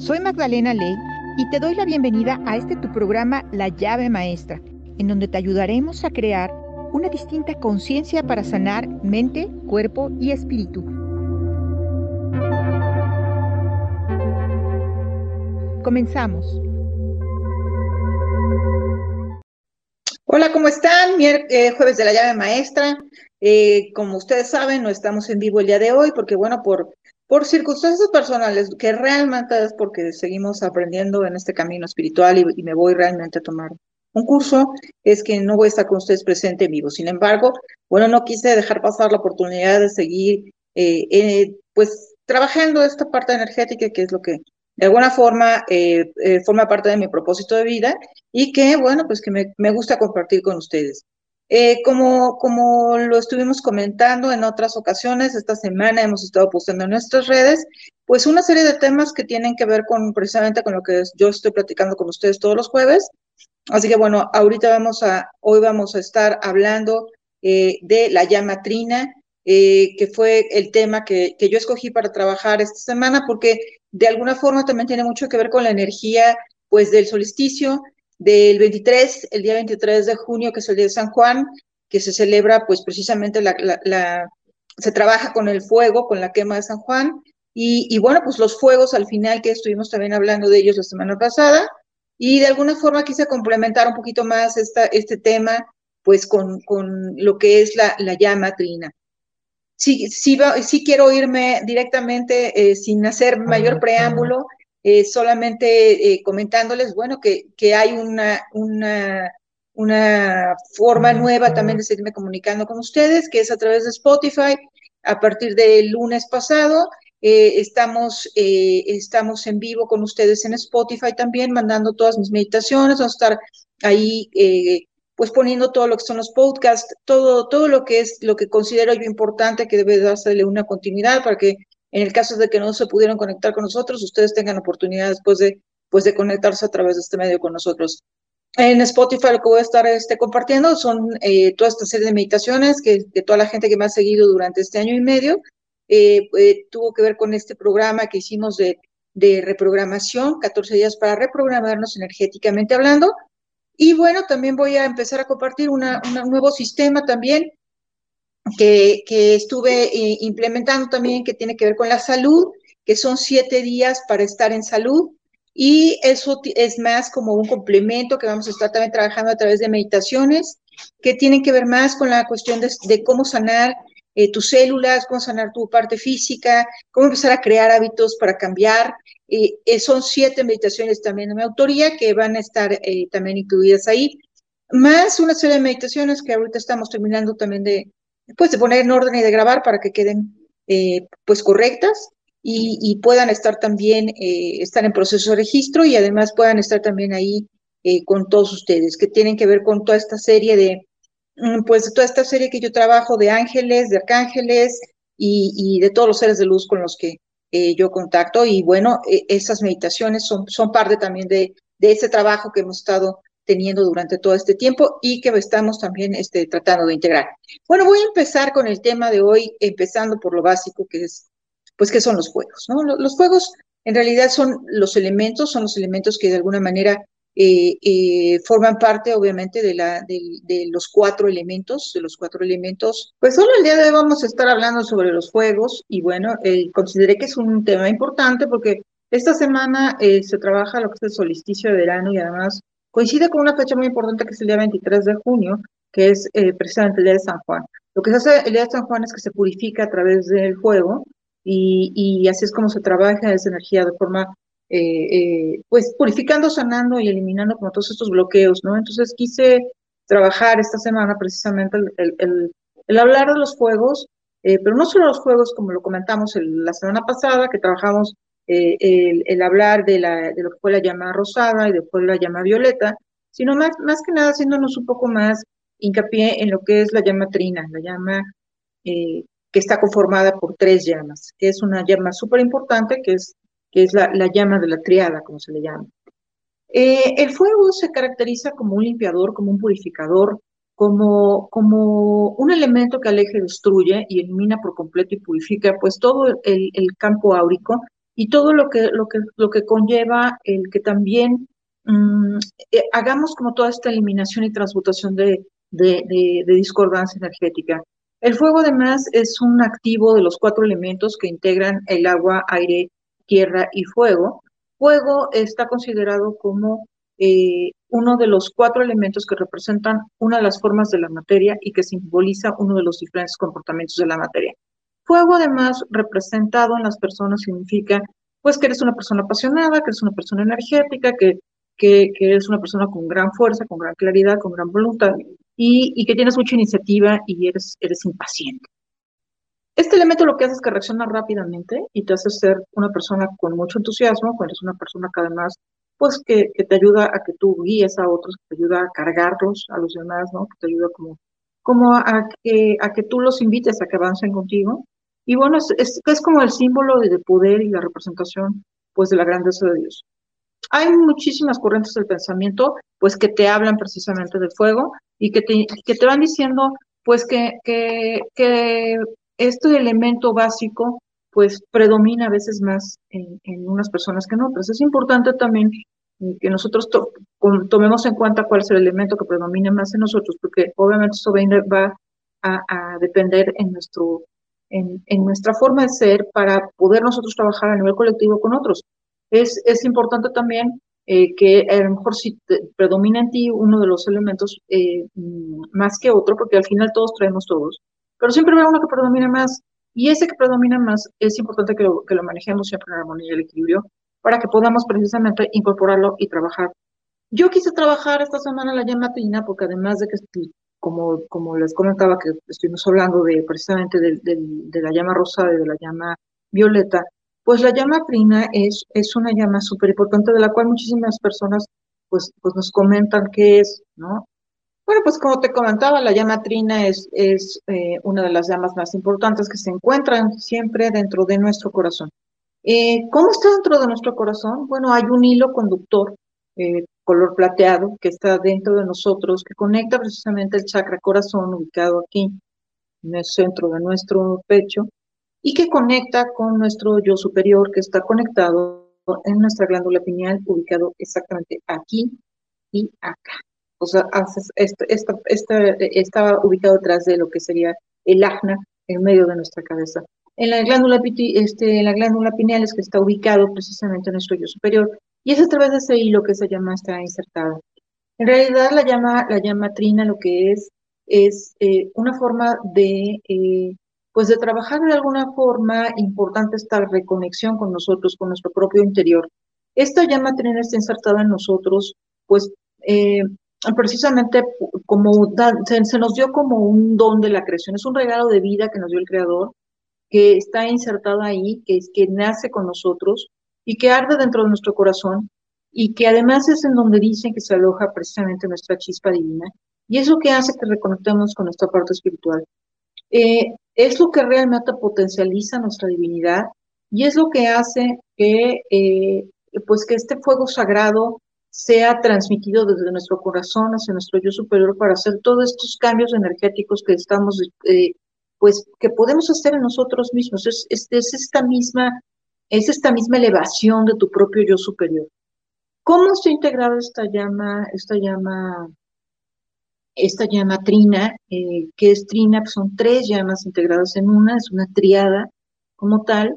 Soy Magdalena Ley y te doy la bienvenida a este tu programa La llave maestra, en donde te ayudaremos a crear una distinta conciencia para sanar mente, cuerpo y espíritu. Comenzamos. Hola, ¿cómo están? Eh, jueves de la llave maestra. Eh, como ustedes saben, no estamos en vivo el día de hoy porque, bueno, por, por circunstancias personales, que realmente es porque seguimos aprendiendo en este camino espiritual y, me voy realmente a tomar un curso, es que no voy a estar con ustedes presente en vivo. Sin embargo, bueno, no quise dejar pasar la oportunidad de seguir, eh, pues, trabajando esta parte energética, que es lo que de alguna forma eh, eh, forma parte de mi propósito de vida y que, bueno, pues que me, me gusta compartir con ustedes. Eh, como, como lo estuvimos comentando en otras ocasiones, esta semana hemos estado posteando en nuestras redes, pues una serie de temas que tienen que ver con precisamente con lo que yo estoy platicando con ustedes todos los jueves. Así que bueno, ahorita vamos a, hoy vamos a estar hablando de la llama trina, que fue el tema que, que yo escogí para trabajar esta semana, porque de alguna forma también tiene mucho que ver con la energía pues del solsticio del 23, el día 23 de junio, que es el día de San Juan, que se celebra pues precisamente la, la, se trabaja con el fuego, con la quema de San Juan, y, y, bueno, pues los fuegos al final que estuvimos también hablando de ellos la semana pasada, y de alguna forma quise complementar un poquito más esta, este tema pues con, con lo que es la, la llama trina. Sí, sí, sí quiero irme directamente eh, sin hacer mayor preámbulo, eh, solamente eh, comentándoles, bueno, que, que hay una, una, una forma nueva también de seguirme comunicando con ustedes, que es a través de Spotify. A partir del lunes pasado, estamos, estamos en vivo con ustedes en Spotify también, mandando todas mis meditaciones, vamos a estar ahí pues poniendo todo lo que son los podcasts, todo, todo lo que es lo que considero yo importante que debe darse una continuidad para que en el caso de que no se pudieran conectar con nosotros, ustedes tengan oportunidad después de, pues de conectarse a través de este medio con nosotros. En Spotify lo que voy a estar este, compartiendo son eh, toda esta serie de meditaciones que, de toda la gente que me ha seguido durante este año y medio eh, eh, tuvo que ver con este programa que hicimos de, de reprogramación, 14 días para reprogramarnos energéticamente hablando, y bueno, también voy a empezar a compartir un nuevo sistema también que, estuve eh, implementando también que tiene que ver con la salud, que son siete días para estar en salud. Y eso es más como un complemento que vamos a estar también trabajando a través de meditaciones que tienen que ver más con la cuestión de, cómo sanar eh, tus células, cómo sanar tu parte física, cómo empezar a crear hábitos para cambiar eh, son siete meditaciones también de mi autoría que van a estar eh, también incluidas ahí, más una serie de meditaciones que ahorita estamos terminando también de, pues, de poner en orden y de grabar para que queden eh, pues correctas y, puedan estar también, estar en proceso de registro y además puedan estar también ahí con todos ustedes, que tienen que ver con toda esta serie de, mm, pues toda esta serie que yo trabajo de ángeles, de arcángeles y, y de todos los seres de luz con los que eh, yo contacto. Y bueno, e, esas meditaciones son, son parte también de, de ese trabajo que hemos estado teniendo durante todo este tiempo y que estamos también este, tratando de integrar. Bueno, voy a empezar con el tema de hoy, empezando por lo básico que es, pues, ¿qué son los juegos? ¿no? Los juegos en realidad son los elementos, son los elementos que de alguna manera eh, eh, forman parte, obviamente, de, la, de, los cuatro elementos, de los cuatro elementos. Pues solo el día de hoy vamos a estar hablando sobre los juegos y bueno, eh, consideré que es un tema importante porque esta semana se trabaja lo que es el solsticio de verano y además coincide con una fecha muy importante que es el día 23 de junio, que es precisamente el día de San Juan. Lo que se hace el día de San Juan es que se purifica a través del fuego y, así es como se trabaja esa energía de forma eh, eh, pues purificando, sanando y eliminando como todos estos bloqueos, ¿no? Entonces quise trabajar esta semana precisamente el, el, hablar de los juegos, eh, pero no solo los juegos como lo comentamos la semana pasada, que trabajamos el, el, hablar de, la, de lo que fue la llama rosada y después la llama violeta, sino más, más que nada haciéndonos un poco más hincapié en lo que es la llama trina, la llama que está conformada por tres llamas, que es una llama súper importante, que es que es la, llama de la triada, como se le llama. Eh, el fuego se caracteriza como un limpiador, como un purificador, como, como un elemento que aleja, destruye y elimina por completo y purifica pues todo el, campo áurico y todo lo que, lo que, lo que conlleva el que también mm, eh, hagamos como toda esta eliminación y transmutación de, de, discordancia energética. El fuego además es un activo de los cuatro elementos que integran el agua, aire, tierra y fuego. Fuego está considerado como eh, uno de los cuatro elementos que representan una de las formas de la materia y que simboliza uno de los diferentes comportamientos de la materia. Fuego, además, representado en las personas significa, pues, que eres una persona apasionada, que eres una persona energética, que, que, eres una persona con gran fuerza, con gran claridad, con gran voluntad y, y que tienes mucha iniciativa y eres, eres impaciente. Este elemento lo que hace es que reacciona rápidamente y te hace ser una persona con mucho entusiasmo, cuando eres una persona que además, pues que, te ayuda a que tú guíes a otros, que te ayuda a cargarlos a los demás, ¿no? Que te ayuda como, como a, que, a que tú los invites a que avancen contigo. Y bueno, es, es, como el símbolo de, de poder y la representación, pues, de la grandeza de Dios. Hay muchísimas corrientes del pensamiento, pues, que te hablan precisamente del fuego y que te, que te van diciendo, pues, que, que, que este elemento básico pues predomina a veces más en, unas personas que en otras. Es importante también que nosotros tomemos en cuenta cuál es el elemento que predomina más en nosotros, porque obviamente eso va a, depender en, nuestro, en, nuestra forma de ser para poder nosotros trabajar a nivel colectivo con otros. Es, es importante también eh, que a lo mejor si predomina en ti uno de los elementos eh, mm, más que otro, porque al final todos traemos todos, pero siempre habrá uno que predomina más. Y ese que predomina más es importante que lo, que lo manejemos siempre en armonía y el equilibrio para que podamos precisamente incorporarlo y trabajar. Yo quise trabajar esta semana la llama trina porque además de que, como, como les comentaba, que estuvimos hablando de precisamente de, de, la llama rosada y de la llama violeta, pues la llama trina es, es una llama súper importante de la cual muchísimas personas pues, pues nos comentan qué es, ¿no? Bueno, pues como te comentaba, la llama trina es, es eh, una de las llamas más importantes que se encuentran siempre dentro de nuestro corazón. Eh, ¿Cómo está dentro de nuestro corazón? Bueno, hay un hilo conductor eh, color plateado que está dentro de nosotros, que conecta precisamente el chakra corazón ubicado aquí, en el centro de nuestro pecho, y que conecta con nuestro yo superior que está conectado en nuestra glándula pineal ubicado exactamente aquí y acá o sea, esto, está ubicado detrás de lo que sería el ajna en medio de nuestra cabeza. En la glándula, este, en la glándula pineal es que está ubicado precisamente en nuestro yo superior, y es a través de ese hilo que esa llama está insertada. En realidad, la llama, la llama trina lo que es, es eh, una forma de, eh, pues de trabajar de alguna forma importante esta reconexión con nosotros, con nuestro propio interior. Esta llama trina está insertada en nosotros, pues eh, precisamente como se, nos dio como un don de la creación, es un regalo de vida que nos dio el Creador, que está insertado ahí, que, es, que nace con nosotros y que arde dentro de nuestro corazón y que además es en donde dicen que se aloja precisamente nuestra chispa divina y es lo que hace que reconectemos con nuestra parte espiritual. Eh, es lo que realmente potencializa nuestra divinidad y es lo que hace que, eh, pues que este fuego sagrado sea transmitido desde nuestro corazón hacia nuestro yo superior para hacer todos estos cambios energéticos que estamos, eh, pues, que podemos hacer en nosotros mismos. Es, es, esta misma, es esta misma elevación de tu propio yo superior. ¿Cómo está integrada esta llama, esta llama, esta llama trina? Eh, ¿Qué es trina? Pues son tres llamas integradas en una, es una triada como tal.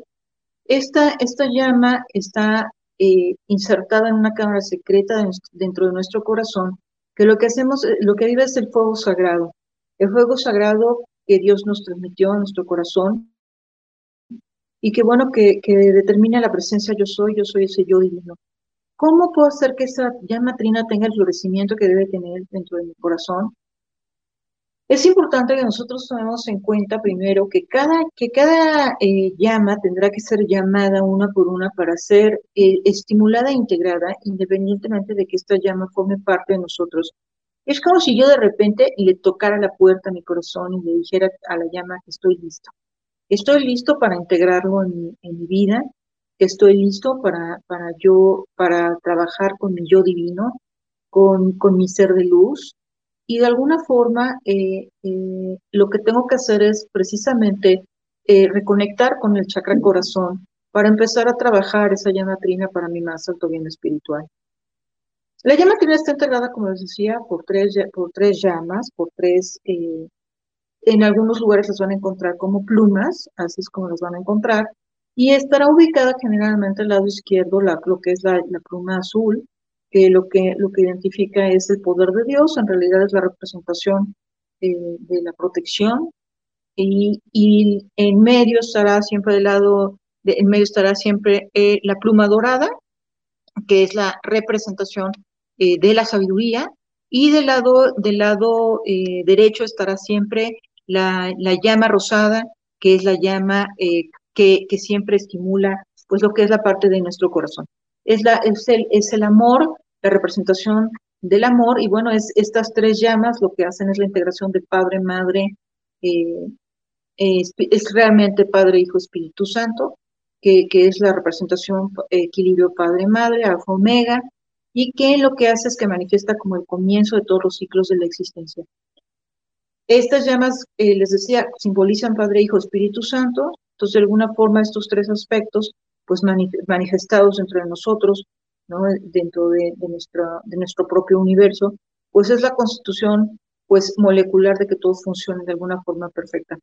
Esta, esta llama está eh, insertada en una cámara secreta dentro de nuestro corazón, que lo que hacemos, eh, lo que vive es el fuego sagrado, el fuego sagrado que Dios nos transmitió a nuestro corazón y que bueno, que, que determina la presencia yo soy, yo soy ese yo divino. ¿Cómo puedo hacer que esa llama trina tenga el florecimiento que debe tener dentro de mi corazón? Es importante que nosotros tomemos en cuenta primero que cada, que cada eh, llama tendrá que ser llamada una por una para ser eh, estimulada e integrada, independientemente de que esta llama forme parte de nosotros. Es como si yo de repente le tocara la puerta a mi corazón y le dijera a la llama que estoy listo. Estoy listo para integrarlo en mi, vida, estoy listo para, para yo, para trabajar con mi yo divino, con, con mi ser de luz, y de alguna forma eh, eh, lo que tengo que hacer es precisamente eh, reconectar con el chakra corazón para empezar a trabajar esa llama trina para mi más alto bien espiritual. La llama trina está integrada, como les decía, por tres, por tres llamas, por tres, en algunos lugares las van a encontrar como plumas, así es como las van a encontrar, y estará ubicada generalmente al lado izquierdo, lo que es la, pluma azul, que lo, que lo que identifica es el poder de Dios, en realidad es la representación eh, de la protección, y, en medio estará siempre del lado, en medio estará siempre eh, la pluma dorada, que es la representación eh, de la sabiduría, y del lado, del lado derecho estará siempre la, la, llama rosada, que es la llama que, que, siempre estimula pues lo que es la parte de nuestro corazón. Es, la, es, el, es el amor la representación del amor, y bueno, es estas tres llamas lo que hacen es la integración de Padre, Madre, eh, es, realmente Padre, Hijo, Espíritu Santo, que, que es la representación equilibrio Padre, Madre, Alfa, Omega, y que lo que hace es que manifiesta como el comienzo de todos los ciclos de la existencia. Estas llamas, eh, les decía, simbolizan Padre, Hijo, Espíritu Santo, entonces de alguna forma estos tres aspectos, pues manifestados entre nosotros, dentro de, de nuestro propio universo, pues es la constitución pues molecular de que todo funcione de alguna forma perfecta.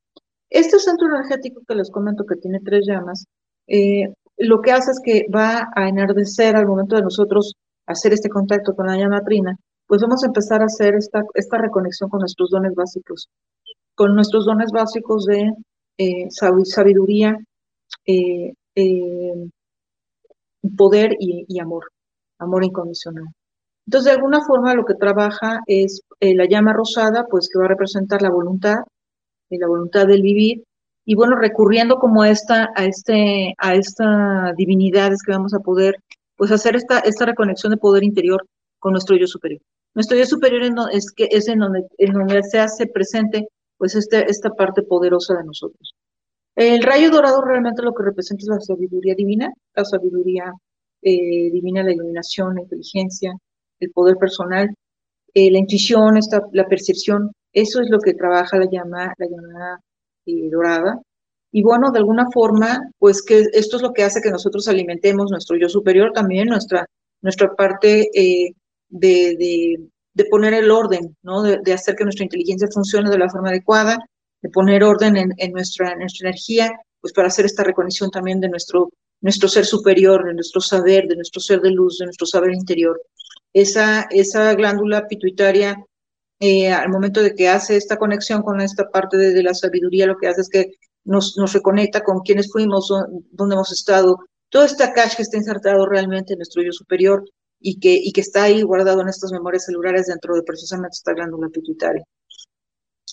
Este centro energético que les comento que tiene tres llamas, eh, lo que hace es que va a enardecer al momento de nosotros hacer este contacto con la llama trina, pues vamos a empezar a hacer esta, esta reconexión con nuestros dones básicos, con nuestros dones básicos de eh, sabiduría, eh, poder y, amor, amor incondicional. Entonces, de alguna forma, lo que trabaja es eh, la llama rosada, pues que va a representar la voluntad, la voluntad del vivir, y bueno, recurriendo como a esta, a este, a esta divinidades que vamos a poder, pues hacer esta, esta reconexión de poder interior con nuestro yo superior. Nuestro yo superior es, que es en donde, en donde se hace presente, pues este, esta parte poderosa de nosotros. El rayo dorado realmente lo que representa es la sabiduría divina, la sabiduría eh, divina, la iluminación, la inteligencia, el poder personal, eh, la intuición, esta, la percepción, eso es lo que trabaja la llama, la llama eh, dorada. Y bueno, de alguna forma, pues que esto es lo que hace que nosotros alimentemos nuestro yo superior, también nuestra, nuestra parte de, de, poner el orden, ¿no? De, hacer que nuestra inteligencia funcione de la forma adecuada, de poner orden en, nuestra, nuestra energía, pues para hacer esta reconexión también de nuestro, nuestro ser superior, de nuestro saber, de nuestro ser de luz, de nuestro saber interior. Esa, esa glándula pituitaria, eh, al momento de que hace esta conexión con esta parte de, la sabiduría, lo que hace es que nos, nos reconecta con quienes fuimos, dónde hemos estado, todo este cache que está insertado realmente en nuestro yo superior y que, y que está ahí guardado en estas memorias celulares dentro de precisamente esta glándula pituitaria.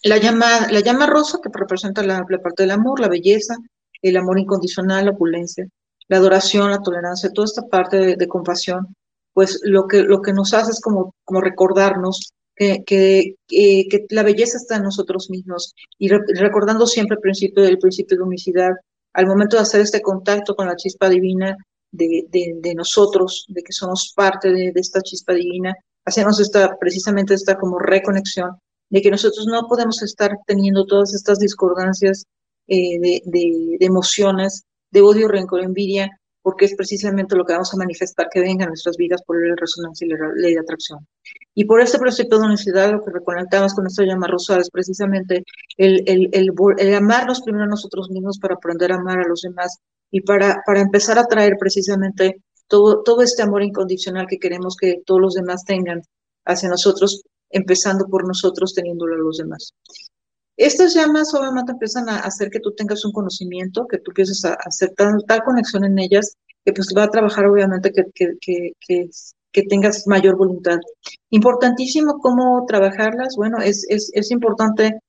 La llama, la llama rosa, que representa la, parte del amor, la belleza, el amor incondicional, la opulencia, la adoración, la tolerancia, toda esta parte de, compasión, pues lo que, lo que nos hace es como, como recordarnos que, que, que, la belleza está en nosotros mismos y recordando siempre el principio del principio de unicidad, al momento de hacer este contacto con la chispa divina de, de, nosotros, de que somos parte de, esta chispa divina, hacemos esta, precisamente esta como reconexión de que nosotros no podemos estar teniendo todas estas discordancias eh, de, de, emociones, de odio, rencor, envidia, porque es precisamente lo que vamos a manifestar que venga a nuestras vidas por la resonancia y la ley de atracción. Y por este precepto de unicidad, lo que reconectamos con esta llama rosada es precisamente el, el, el, el, amarnos primero a nosotros mismos para aprender a amar a los demás y para, para empezar a traer precisamente todo, todo este amor incondicional que queremos que todos los demás tengan hacia nosotros empezando por nosotros, teniéndolo a los demás. Estas llamas obviamente empiezan a hacer que tú tengas un conocimiento, que tú empieces a hacer tal, conexión en ellas, que pues va a trabajar obviamente que, que, que, que, tengas mayor voluntad. Importantísimo cómo trabajarlas, bueno, es, es, es importante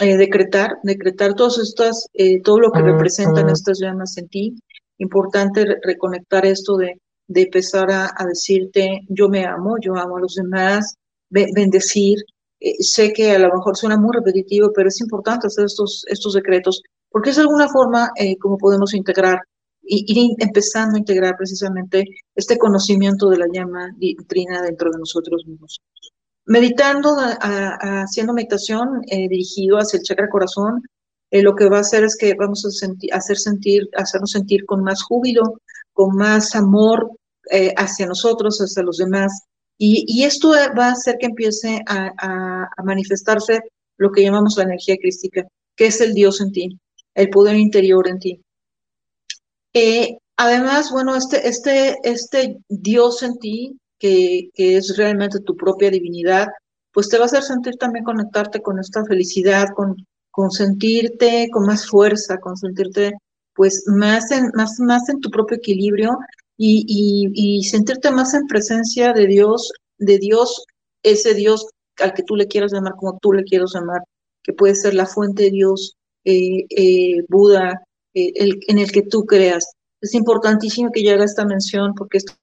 eh, decretar, decretar todas estas, eh, todo lo que representan estas llamas en ti. Importante reconectar esto de, de empezar a, a decirte, yo me amo, yo amo a los demás, bendecir. Eh, sé que a lo mejor suena muy repetitivo, pero es importante hacer estos, estos decretos, porque es de alguna forma como podemos integrar, y ir empezando a integrar precisamente este conocimiento de la llama trina dentro de nosotros mismos. Meditando, haciendo meditación eh, dirigido hacia el chakra corazón, eh, lo que va a hacer es que vamos a hacer sentir, hacernos sentir con más júbilo, con más amor eh, hacia nosotros, hacia los demás. Y, esto va a hacer que empiece a, a, manifestarse lo que llamamos la energía crística, que es el Dios en ti, el poder interior en ti. Eh, además, bueno, este, este, este Dios en ti, que, es realmente tu propia divinidad, pues te va a hacer sentir también conectarte con esta felicidad, con, con sentirte con más fuerza, con sentirte pues más en, más, más en tu propio equilibrio y, y, sentirte más en presencia de Dios, de Dios, ese Dios al que tú le quieras llamar como tú le quieras llamar, que puede ser la fuente de Dios, eh, eh, Buda, eh, el, en el que tú creas. Es importantísimo que yo haga esta mención porque esto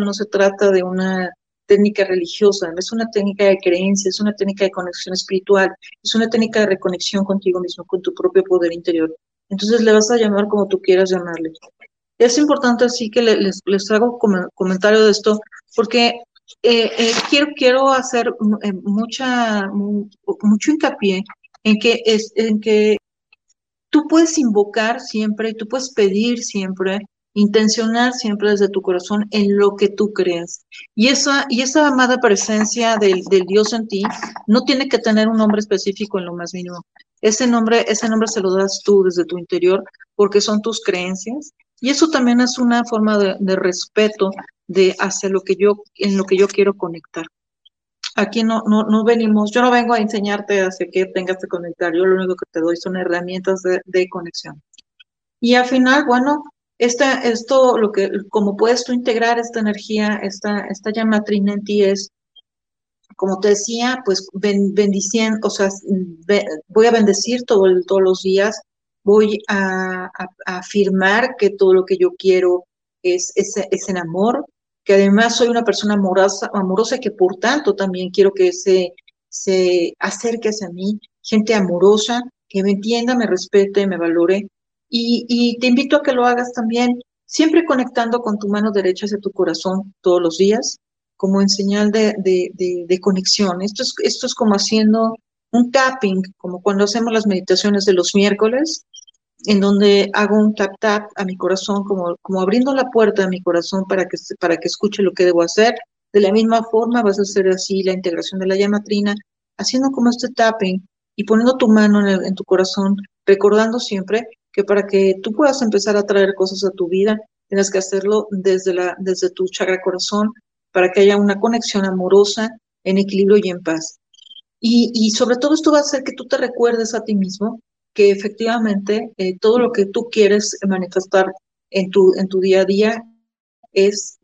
no se trata de una técnica religiosa, es una técnica de creencia, es una técnica de conexión espiritual, es una técnica de reconexión contigo mismo, con tu propio poder interior. Entonces le vas a llamar como tú quieras llamarle. Es importante así que les, les hago comentario de esto, porque eh, eh, quiero, quiero hacer eh, mucha, mucho hincapié en que, es, en que tú puedes invocar siempre, tú puedes pedir siempre intencionar siempre desde tu corazón en lo que tú creas. Y esa, y esa amada presencia del, del, Dios en ti no tiene que tener un nombre específico en lo más mínimo. Ese nombre, ese nombre se lo das tú desde tu interior porque son tus creencias. Y eso también es una forma de, respeto de hacia lo que yo, en lo que yo quiero conectar. Aquí no, no, no venimos, yo no vengo a enseñarte hacia qué tengas que conectar, yo lo único que te doy son herramientas de conexión. Y al final, bueno, esta, esto, lo que, como puedes tú integrar esta energía, esta, esta llama trina en ti es, como te decía, pues bendiciendo, o sea, voy a bendecir todo todos los días, voy a, afirmar que todo lo que yo quiero es, es, es, en amor, que además soy una persona amorosa, amorosa que por tanto también quiero que se, se acerque hacia mí, gente amorosa, que me entienda, me respete, me valore, y, te invito a que lo hagas también, siempre conectando con tu mano derecha hacia tu corazón todos los días, como en señal de, de, conexión. Esto es, esto es como haciendo un tapping, como cuando hacemos las meditaciones de los miércoles, en donde hago un tap tap a mi corazón, como, como abriendo la puerta a mi corazón para que, para que escuche lo que debo hacer. De la misma forma vas a hacer así la integración de la llama trina, haciendo como este tapping y poniendo tu mano en, en tu corazón, recordando siempre que para que tú puedas empezar a traer cosas a tu vida, tienes que hacerlo desde, la, desde tu chakra corazón para que haya una conexión amorosa, en equilibrio y en paz. Y, y sobre todo esto va a hacer que tú te recuerdes a ti mismo que efectivamente eh, todo lo que tú quieres manifestar en tu, en tu día a día es,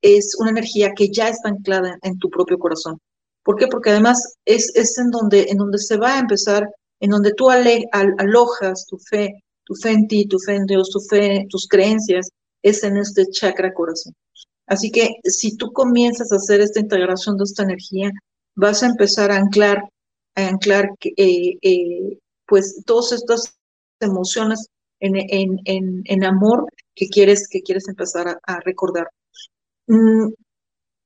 es una energía que ya está anclada en tu propio corazón. ¿Por qué? Porque además es, es en, donde, en donde se va a empezar, en donde tú ale, al, alojas tu fe, tu fe en ti, tu fe en Dios, tu fe, tus creencias, es en este chakra corazón. Así que si tú comienzas a hacer esta integración de esta energía, vas a empezar a anclar, a anclar eh, eh, pues todas estas emociones en, amor que quieres, que quieres empezar a, recordar. Mm,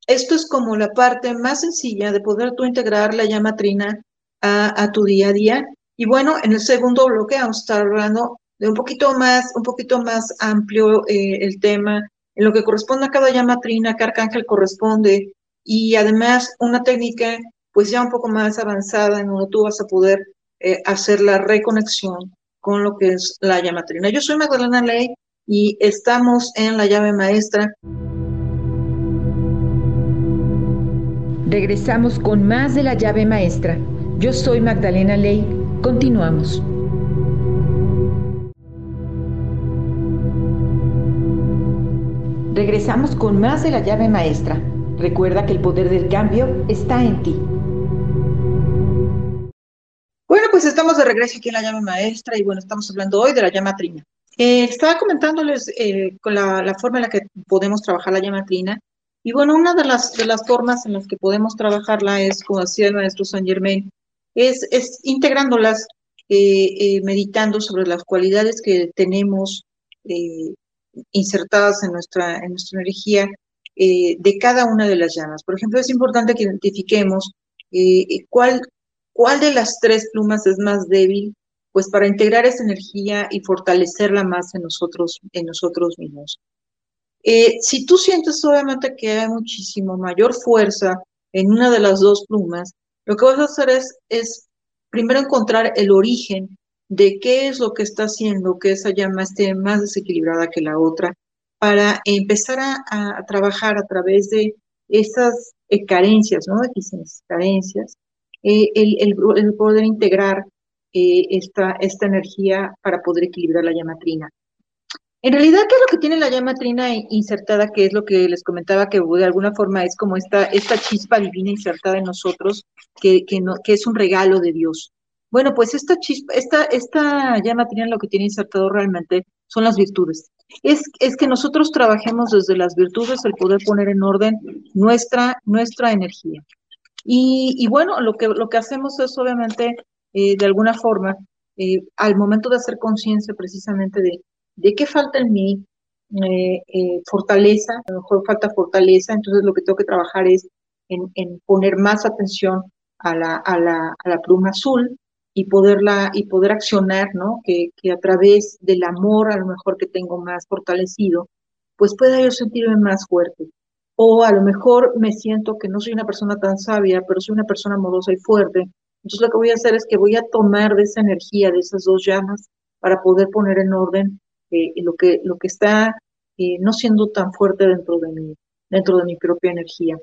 esto es como la parte más sencilla de poder tú integrar la llama trina a tu día a día. Y bueno, en el segundo bloque vamos a estar hablando de un poquito más, un poquito más amplio eh, el tema, en lo que corresponde a cada llama trina, cada arcángel corresponde, y además una técnica pues ya un poco más avanzada en donde tú vas a poder eh, hacer la reconexión con lo que es la llama trina. Yo soy Magdalena Ley y estamos en la llave maestra. Regresamos con más de la llave maestra. Yo soy Magdalena Ley. Continuamos. Regresamos con más de la llave maestra. Recuerda que el poder del cambio está en ti. Bueno, pues estamos de regreso aquí en la llave maestra y bueno, estamos hablando hoy de la llama trina. Eh, estaba comentándoles eh, con la, forma en la que podemos trabajar la llama trina y bueno, una de las, de las formas en las que podemos trabajarla es, como decía el maestro San Germain, es, es integrándolas, eh, meditando sobre las cualidades que tenemos insertadas en nuestra, en nuestra energía eh, de cada una de las llamas. Por ejemplo, es importante que identifiquemos eh, cuál, cuál de las tres plumas es más débil, pues para integrar esa energía y fortalecerla más en nosotros, en nosotros mismos. Eh, si tú sientes obviamente que hay muchísimo mayor fuerza en una de las dos plumas, lo que vas a hacer es, es primero encontrar el origen de qué es lo que está haciendo que esa llama esté más desequilibrada que la otra, para empezar a, trabajar a través de esas eh, carencias, ¿no? Deficiencias, carencias, eh, el, poder integrar eh, esta, esta energía para poder equilibrar la llama trina. En realidad, ¿qué es lo que tiene la llama trina insertada? Que es lo que les comentaba, que de alguna forma es como esta, esta chispa divina insertada en nosotros, que, que, no, que es un regalo de Dios. Bueno, pues esta chispa, esta, esta llama trina lo que tiene insertado realmente son las virtudes. Es, es que nosotros trabajemos desde las virtudes el poder poner en orden nuestra, nuestra energía. Y, y bueno, lo que, lo que hacemos es obviamente, eh, de alguna forma, eh, al momento de hacer conciencia precisamente de de qué falta en mí, eh, fortaleza, a lo mejor falta fortaleza, entonces lo que tengo que trabajar es en, poner más atención a la, a, la, a la, pluma azul y poderla y poder accionar, ¿no? Que, que, a través del amor, a lo mejor que tengo más fortalecido, pues pueda yo sentirme más fuerte. O a lo mejor me siento que no soy una persona tan sabia, pero soy una persona amorosa y fuerte. Entonces lo que voy a hacer es que voy a tomar de esa energía, de esas dos llamas, para poder poner en orden eh, lo, que, lo que está eh, no siendo tan fuerte dentro de, mi, dentro de mi propia energía.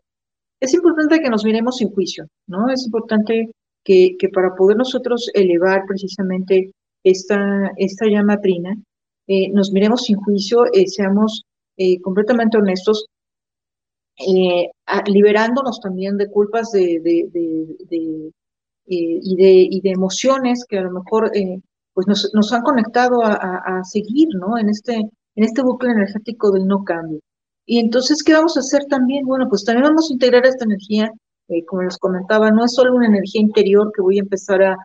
Es importante que nos miremos sin juicio, ¿no? Es importante que, que para poder nosotros elevar precisamente esta, esta llama trina, eh, nos miremos sin juicio, seamos completamente honestos, liberándonos también de culpas de, de, de, y, de, y de emociones que a lo mejor pues nos, nos han conectado a, seguir, ¿no? En este, en este bucle energético del no cambio. Y entonces, ¿qué vamos a hacer también? Bueno, pues también vamos a integrar esta energía, eh, como les comentaba, no es solo una energía interior que voy a empezar a,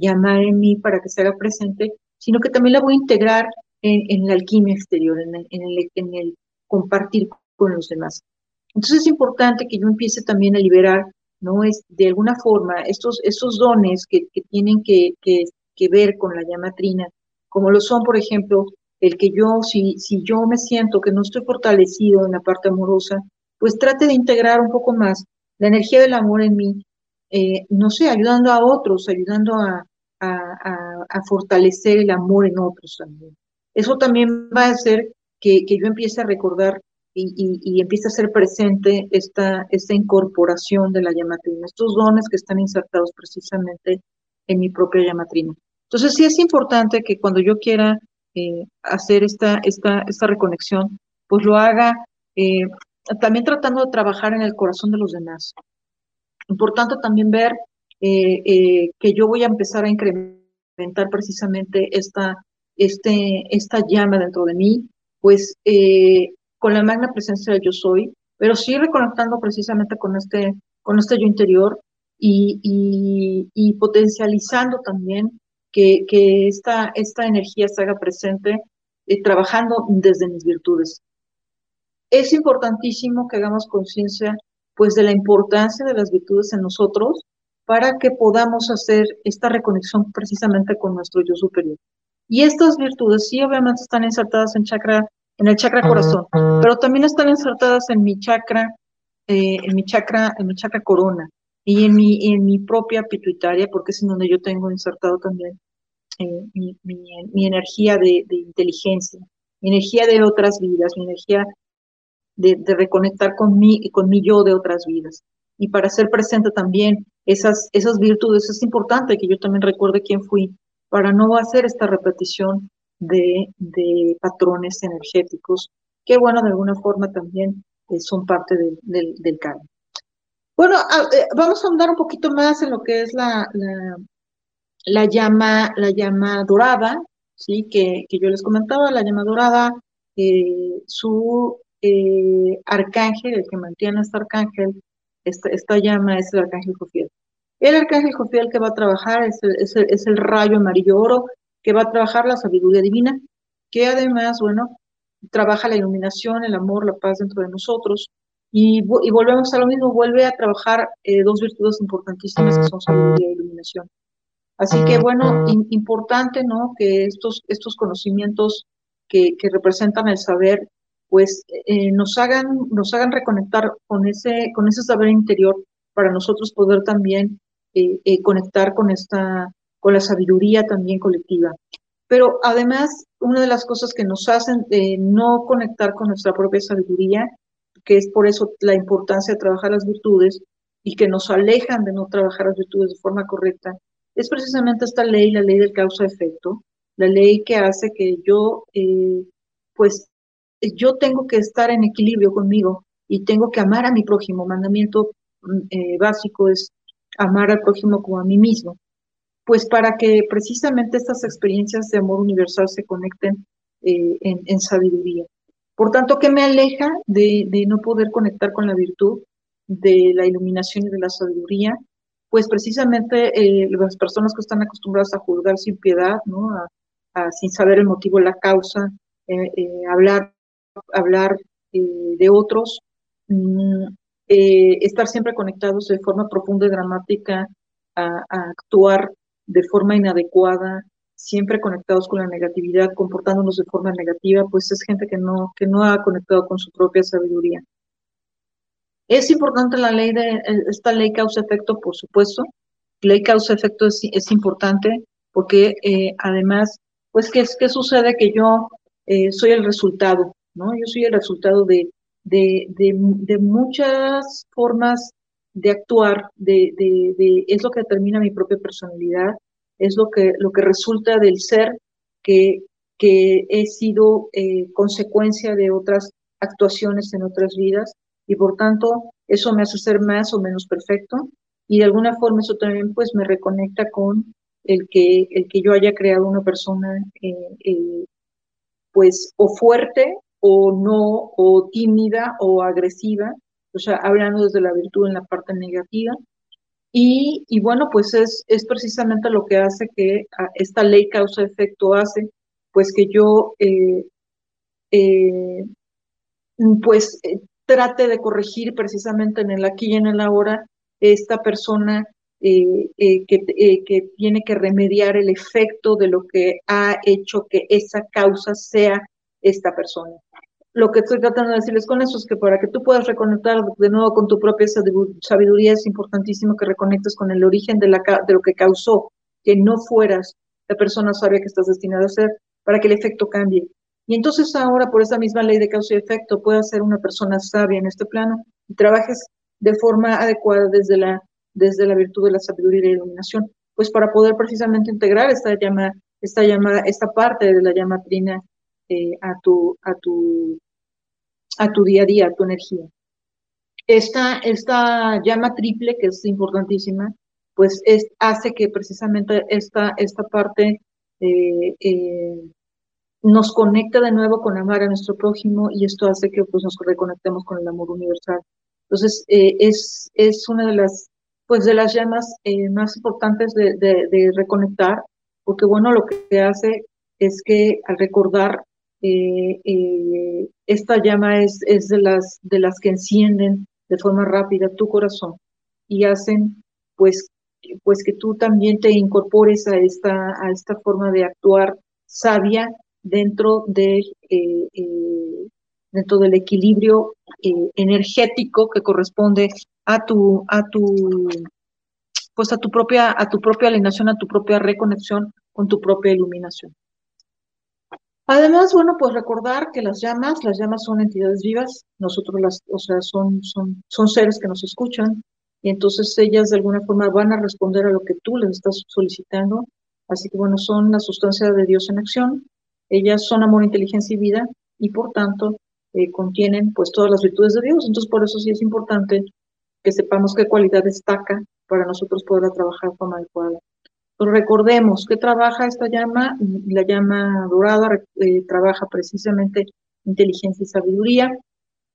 llamar en mí para que se haga presente, sino que también la voy a integrar en, la alquimia exterior, en el, en, el, compartir con los demás. Entonces es importante que yo empiece también a liberar, ¿no? Es de alguna forma estos, estos dones que, que tienen que, que que ver con la llama trina, como lo son, por ejemplo, el que yo, si, si yo me siento que no estoy fortalecido en la parte amorosa, pues trate de integrar un poco más la energía del amor en mí, eh, no sé, ayudando a otros, ayudando a, a, fortalecer el amor en otros también. Eso también va a hacer que, que yo empiece a recordar y, y, empiece a ser presente esta, esta incorporación de la llama trina, estos dones que están insertados precisamente en mi propia llama trina. Entonces sí es importante que cuando yo quiera eh, hacer esta, esta, esta reconexión, pues lo haga eh, también tratando de trabajar en el corazón de los demás. Importante también ver eh, que yo voy a empezar a incrementar precisamente esta, este, esta llama dentro de mí, pues con la magna presencia de yo soy, pero sí reconectando precisamente con este, con este yo interior y, y, potencializando también que, que esta, esta energía se haga presente eh, trabajando desde mis virtudes. Es importantísimo que hagamos conciencia pues de la importancia de las virtudes en nosotros para que podamos hacer esta reconexión precisamente con nuestro yo superior. Y estas virtudes sí obviamente están insertadas en chakra, en el chakra corazón, pero también están insertadas en mi chakra, eh, en mi chakra, en mi chakra corona y en mi, en mi propia pituitaria, porque es en donde yo tengo insertado también eh, mi, mi, energía de, inteligencia, mi energía de otras vidas, mi energía de, de reconectar con mi, con mi yo de otras vidas. Y para ser presente también esas, esas virtudes, es importante que yo también recuerde quién fui, para no hacer esta repetición de, de patrones energéticos, que bueno, de alguna forma también eh, son parte del, del, karma. Bueno, eh, vamos a andar un poquito más en lo que es la, la, la llama, la llama dorada, ¿sí? que, que yo les comentaba, la llama dorada, eh, su eh, arcángel, el que mantiene este arcángel, esta, esta llama es el arcángel Jofiel. El arcángel Jofiel que va a trabajar es el, es, el, es el rayo amarillo oro, que va a trabajar la sabiduría divina, que además, bueno, trabaja la iluminación, el amor, la paz dentro de nosotros. Y, y volvemos a lo mismo, vuelve a trabajar eh, dos virtudes importantísimas que son sabiduría e iluminación. Así que bueno, importante, ¿no? Que estos, estos conocimientos que, que representan el saber, pues eh, nos hagan, nos hagan reconectar con ese, con ese saber interior para nosotros poder también eh, eh, conectar con esta, con la sabiduría también colectiva. Pero además, una de las cosas que nos hacen no conectar con nuestra propia sabiduría, que es por eso la importancia de trabajar las virtudes y que nos alejan de no trabajar las virtudes de forma correcta, es precisamente esta ley, la ley del causa-efecto, la ley que hace que yo, pues, yo tengo que estar en equilibrio conmigo y tengo que amar a mi prójimo. Mandamiento mm, eh, básico es amar al prójimo como a mí mismo. Pues para que precisamente estas experiencias de amor universal se conecten eh, en, sabiduría. Por tanto, ¿qué me aleja de, no poder conectar con la virtud, de la iluminación y de la sabiduría? pues precisamente eh, las personas que están acostumbradas a juzgar sin piedad, ¿no? A, sin saber el motivo, la causa, eh, hablar, hablar de otros, mm, estar siempre conectados de forma profunda y dramática, a, actuar de forma inadecuada, siempre conectados con la negatividad, comportándonos de forma negativa, pues es gente que no, que no ha conectado con su propia sabiduría. Es importante la ley de, esta ley causa-efecto, por supuesto. Ley causa-efecto es, es, importante porque eh, además, pues, ¿qué, ¿qué, sucede? Que yo eh, soy el resultado, ¿no? Yo soy el resultado de, de, de, muchas formas de actuar, de, de, es lo que determina mi propia personalidad, es lo que, lo que resulta del ser que, que he sido eh, consecuencia de otras actuaciones en otras vidas y por tanto eso me hace ser más o menos perfecto y de alguna forma eso también pues me reconecta con el que, el que yo haya creado una persona eh, eh, pues o fuerte o no, o tímida o agresiva, o sea, hablando desde la virtud en la parte negativa. Y, y bueno, pues es, es precisamente lo que hace que esta ley causa-efecto hace, pues que yo eh, pues trate de corregir precisamente en el aquí y en el ahora esta persona eh, eh, que, eh, que, tiene que remediar el efecto de lo que ha hecho que esa causa sea esta persona. Lo que estoy tratando de decirles con eso es que para que tú puedas reconectar de nuevo con tu propia sabiduría es importantísimo que reconectes con el origen de, lo que causó que no fueras la persona sabia que estás destinada a ser para que el efecto cambie. Y entonces ahora, por esa misma ley de causa y efecto, puedas ser una persona sabia en este plano y trabajes de forma adecuada desde la, desde la virtud de la sabiduría y la iluminación, pues para poder precisamente integrar esta llama, esta llama, esta parte de la llama trina eh, a, tu, a, tu, a tu día a día, a tu energía. Esta, esta llama triple, que es importantísima, pues es, hace que precisamente esta, esta parte eh, eh, nos conecta de nuevo con amar a nuestro prójimo y esto hace que pues, nos reconectemos con el amor universal. Entonces, eh, es, es una de las, pues, de las llamas más importantes de, de, reconectar, porque bueno, lo que hace es que al recordar eh, esta llama es, es de, las, de las que encienden de forma rápida tu corazón y hacen pues, pues que tú también te incorpores a esta, a esta forma de actuar sabia dentro, de, eh, eh, dentro del equilibrio eh, energético que corresponde a tu, a tu, pues a tu propia, a tu propia alineación, a tu propia reconexión con tu propia iluminación. Además, bueno, pues recordar que las llamas, las llamas son entidades vivas, nosotros las, o sea, son, son, son seres que nos escuchan, y entonces ellas de alguna forma van a responder a lo que tú les estás solicitando. Así que bueno, son la sustancia de Dios en acción, ellas son amor, inteligencia y vida y por tanto eh, contienen pues todas las virtudes de Dios. Entonces por eso sí es importante que sepamos qué cualidad destaca para nosotros poder trabajar de forma adecuada. Recordemos que trabaja esta llama, la llama dorada eh, trabaja precisamente inteligencia y sabiduría.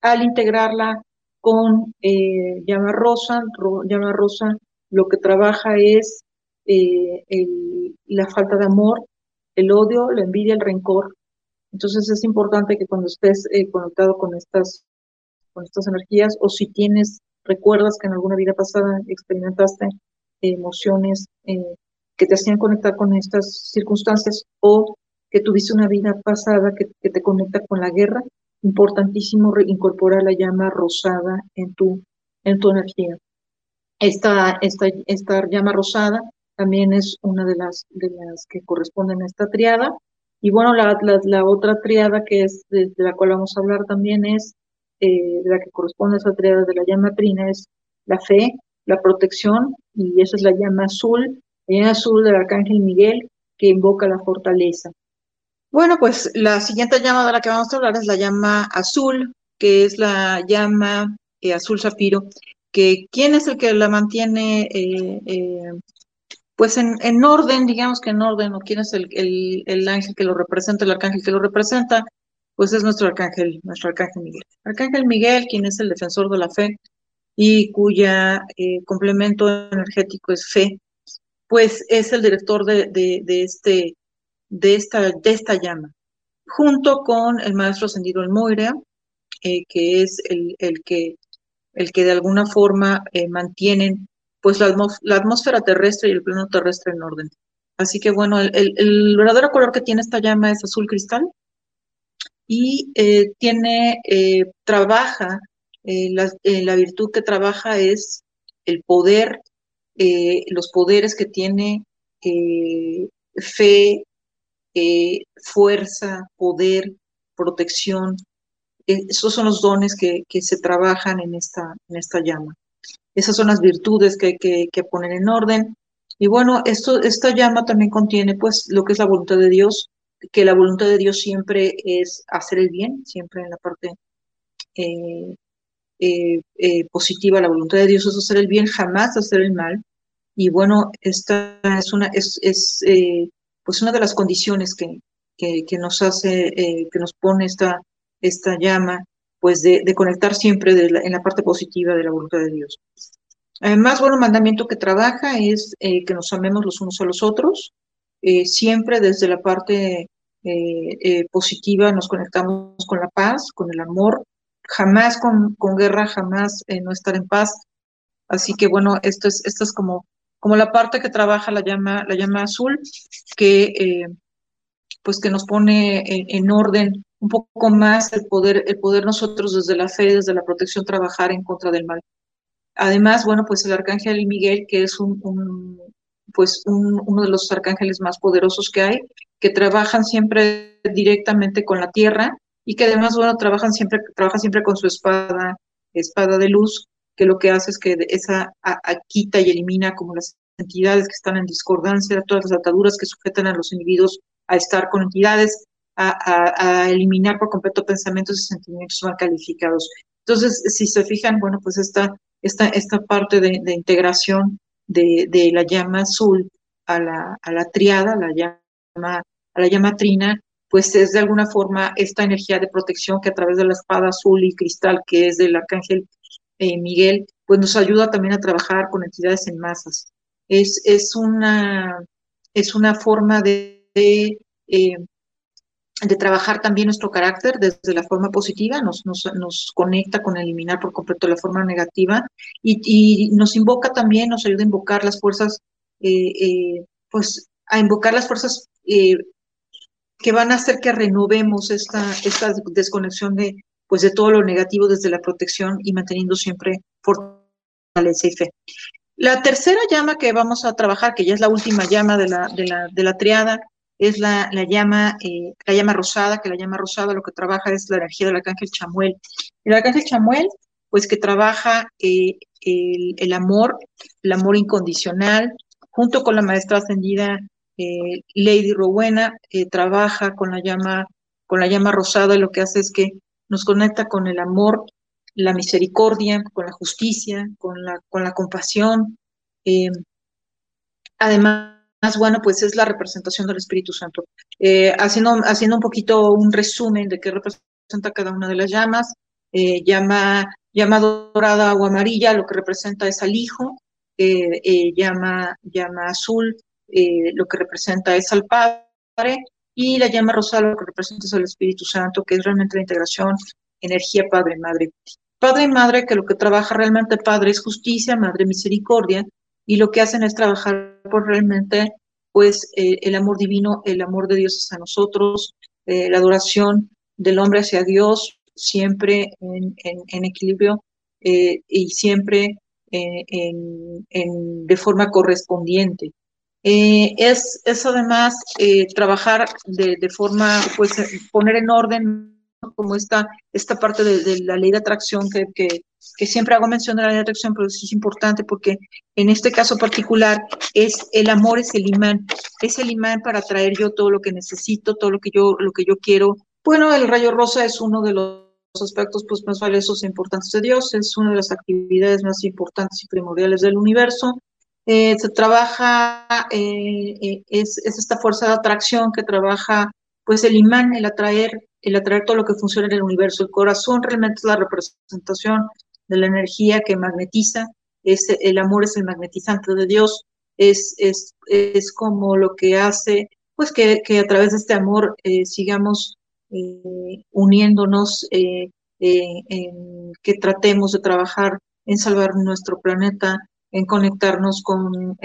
Al integrarla con eh, llama rosa, llama rosa lo que trabaja es la falta de amor, el odio, la envidia, el rencor. Entonces es importante que cuando estés eh, conectado con estas, con estas energías o si tienes, recuerdas que en alguna vida pasada experimentaste emociones eh, que que te hacían conectar con estas circunstancias o que tuviste una vida pasada que, te conecta con la guerra, importantísimo incorporar la llama rosada en tu, en tu energía. Esta, esta, esta llama rosada también es una de las, de las que corresponden a esta triada. Y bueno, la, la, otra triada que es de, la cual vamos a hablar también es, eh, de la que corresponde a esa triada de la llama trina, es la fe, la protección, y esa es la llama azul, llama azul del arcángel Miguel, que invoca la fortaleza. Bueno, pues la siguiente llama de la que vamos a hablar es la llama azul, que es la llama eh, azul zafiro, que quién es el que la mantiene eh, eh, pues en, en, orden, digamos que en orden, o quién es el, el, el, ángel que lo representa, el arcángel que lo representa, pues es nuestro arcángel, nuestro arcángel Miguel. Arcángel Miguel, quien es el defensor de la fe y cuya complemento energético es fe, pues es el director de, de, este, de, esta, de esta llama, junto con el maestro ascendido El Moira, eh, que es el, el que el que de alguna forma eh, mantienen pues la, atmósfera terrestre y el plano terrestre en orden. Así que bueno, el, verdadero color que tiene esta llama es azul cristal y eh, tiene, eh, trabaja, la, la, virtud que trabaja es el poder, los poderes que tiene fe, fuerza, poder, protección, eh, esos son los dones que, que, se trabajan en esta, en esta llama. Esas son las virtudes que hay que, poner en orden. Y bueno, esto, esta llama también contiene pues lo que es la voluntad de Dios, que la voluntad de Dios siempre es hacer el bien, siempre en la parte eh, eh, positiva, la voluntad de Dios es hacer el bien, jamás hacer el mal. Y bueno, esta es una, es, es pues una de las condiciones que, que, que nos hace, que nos pone esta, esta llama, pues de, conectar siempre en la parte positiva de la voluntad de Dios. Además, bueno, mandamiento que trabaja es eh, que nos amemos los unos a los otros. Eh, siempre desde la parte eh, positiva nos conectamos con la paz, con el amor, jamás con, con guerra, jamás no estar en paz. Así que bueno, esto es, esto es como, como la parte que trabaja la llama, la llama azul, que pues que nos pone en orden un poco más el poder, el poder nosotros desde la fe, desde la protección, trabajar en contra del mal. Además, bueno, pues el arcángel Miguel, que es un, pues uno de los arcángeles más poderosos que hay, que trabajan siempre directamente con la tierra y que además, bueno, trabajan siempre, trabaja siempre con su espada, espada de luz, que lo que hace es que esa quita y elimina como las entidades que están en discordancia, todas las ataduras que sujetan a los individuos a estar con entidades, a, eliminar por completo pensamientos y sentimientos mal calificados. Entonces, si se fijan, bueno, pues esta, esta, esta parte de, integración de, de, la llama azul a la, a la triada, la llama, a la llama trina, pues es de alguna forma esta energía de protección que a través de la espada azul y cristal, que es del arcángel eh, Miguel, pues nos ayuda también a trabajar con entidades en masas. Es, es, una, es una forma de, eh, de trabajar también nuestro carácter desde la forma positiva, nos, nos, nos conecta con eliminar por completo la forma negativa y, y, nos invoca también, nos ayuda a invocar las fuerzas, eh, eh, pues a invocar las fuerzas que van a hacer que renovemos esta, esta desconexión de, pues de todo lo negativo desde la protección y manteniendo siempre fortaleza y fe. La tercera llama que vamos a trabajar, que ya es la última llama de la, de la, de la triada, es la, la llama, eh, la llama rosada, que la llama rosada lo que trabaja es la energía del arcángel Chamuel. El arcángel Chamuel, pues que trabaja eh, el, amor, el amor incondicional, junto con la maestra ascendida eh, Lady Rowena, trabaja con la llama, con la llama rosada, y lo que hace es que nos conecta con el amor, la misericordia, con la justicia, con la, con la compasión. además, más bueno, pues es la representación del Espíritu Santo. Eh, haciendo, haciendo un poquito un resumen de qué representa cada una de las llamas, eh, llama, llama dorada o amarilla, lo que representa es al Hijo, eh, llama, llama azul, lo que representa es al Padre, y la llama rosada, lo que representa es al Espíritu Santo, que es realmente la integración, energía Padre-Madre. Padre y Madre, que lo que trabaja realmente Padre es justicia, Madre misericordia, y lo que hacen es trabajar por realmente pues el amor divino, el amor de Dios hacia nosotros, la adoración del hombre hacia Dios, siempre en, equilibrio y siempre en, de forma correspondiente. Es, es además trabajar de, de, forma, pues poner en orden como esta, esta parte de, la ley de atracción que, que, siempre hago mención de la ley de atracción, pero es importante porque en este caso particular es el amor es el imán, es el imán para atraer yo todo lo que necesito, todo lo que yo, lo que yo quiero. Bueno, el rayo rosa es uno de los aspectos pues, más valiosos e importantes de Dios, es una de las actividades más importantes y primordiales del universo. Eh, se trabaja, eh, eh, es, es esta fuerza de atracción que trabaja pues el imán, el atraer el atraer todo lo que funciona en el universo. El corazón realmente es la representación de la energía que magnetiza, es, el amor es el magnetizante de Dios, es, es, es como lo que hace, pues que, que a través de este amor eh, sigamos uniéndonos, en que tratemos de trabajar en salvar nuestro planeta, en conectarnos con,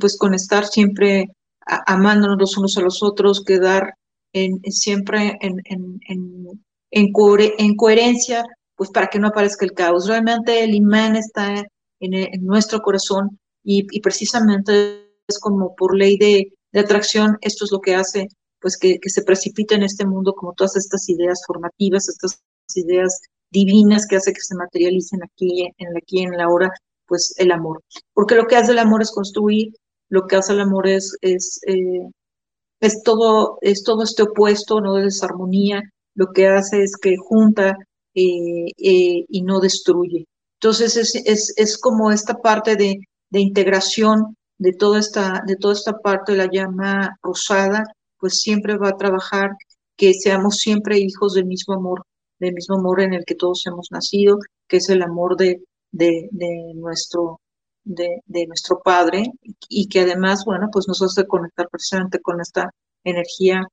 pues con estar siempre amándonos los unos a los otros, quedar en, siempre en, en, en, en, coherencia, pues para que no aparezca el caos. Realmente el imán está en, nuestro corazón y, precisamente es como por ley de, de, atracción, esto es lo que hace pues que, que se precipite en este mundo como todas estas ideas formativas, estas ideas divinas que hace que se materialicen aquí, en aquí, en la hora, pues el amor. Porque lo que hace el amor es construir, lo que hace el amor es, es eh, es todo, es todo este opuesto, no de desarmonía, lo que hace es que junta eh, eh, y no destruye. Entonces es, es, es como esta parte de, de, integración de toda, esta, de toda esta parte de la llama rosada, pues siempre va a trabajar que seamos siempre hijos del mismo amor, del mismo amor en el que todos hemos nacido, que es el amor de, de, nuestro de, nuestro Padre y que además, bueno, pues nos hace conectar precisamente con esta energía,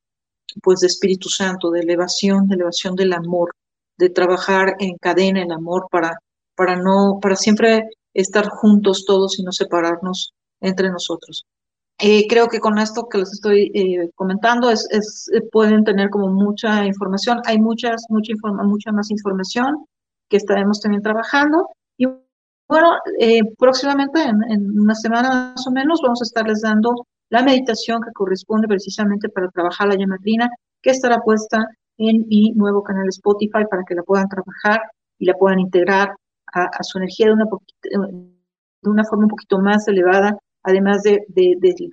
pues de Espíritu Santo, de elevación, de elevación del amor, de trabajar en cadena el amor para, para no, para siempre estar juntos todos y no separarnos entre nosotros. Eh, creo que con esto que les estoy eh, comentando es, es, eh, pueden tener como mucha información. Hay muchas, mucha, informa, mucha más información que estaremos también trabajando. Bueno, eh, próximamente, en, una semana más o menos, vamos a estarles dando la meditación que corresponde precisamente para trabajar la llama que estará puesta en mi nuevo canal Spotify para que la puedan trabajar y la puedan integrar a, su energía de una, de una forma un poquito más elevada, además de,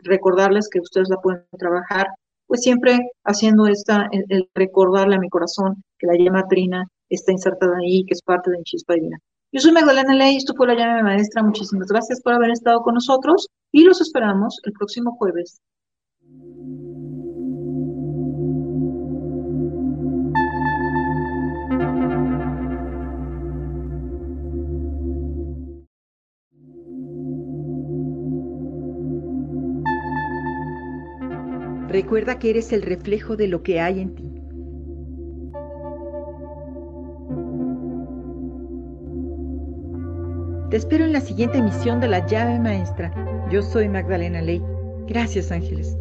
recordarles que ustedes la pueden trabajar, pues siempre haciendo esta, el, recordarle a mi corazón que la llama trina está insertada ahí, que es parte de mi chispa divina. Yo soy Magdalena Ley, esto fue La Llave Maestra. Muchísimas gracias por haber estado con nosotros y los esperamos el próximo jueves. Recuerda que eres el reflejo de lo que hay en ti. Te espero en la siguiente emisión de La llave maestra. Yo soy Magdalena Ley. Gracias, ángeles.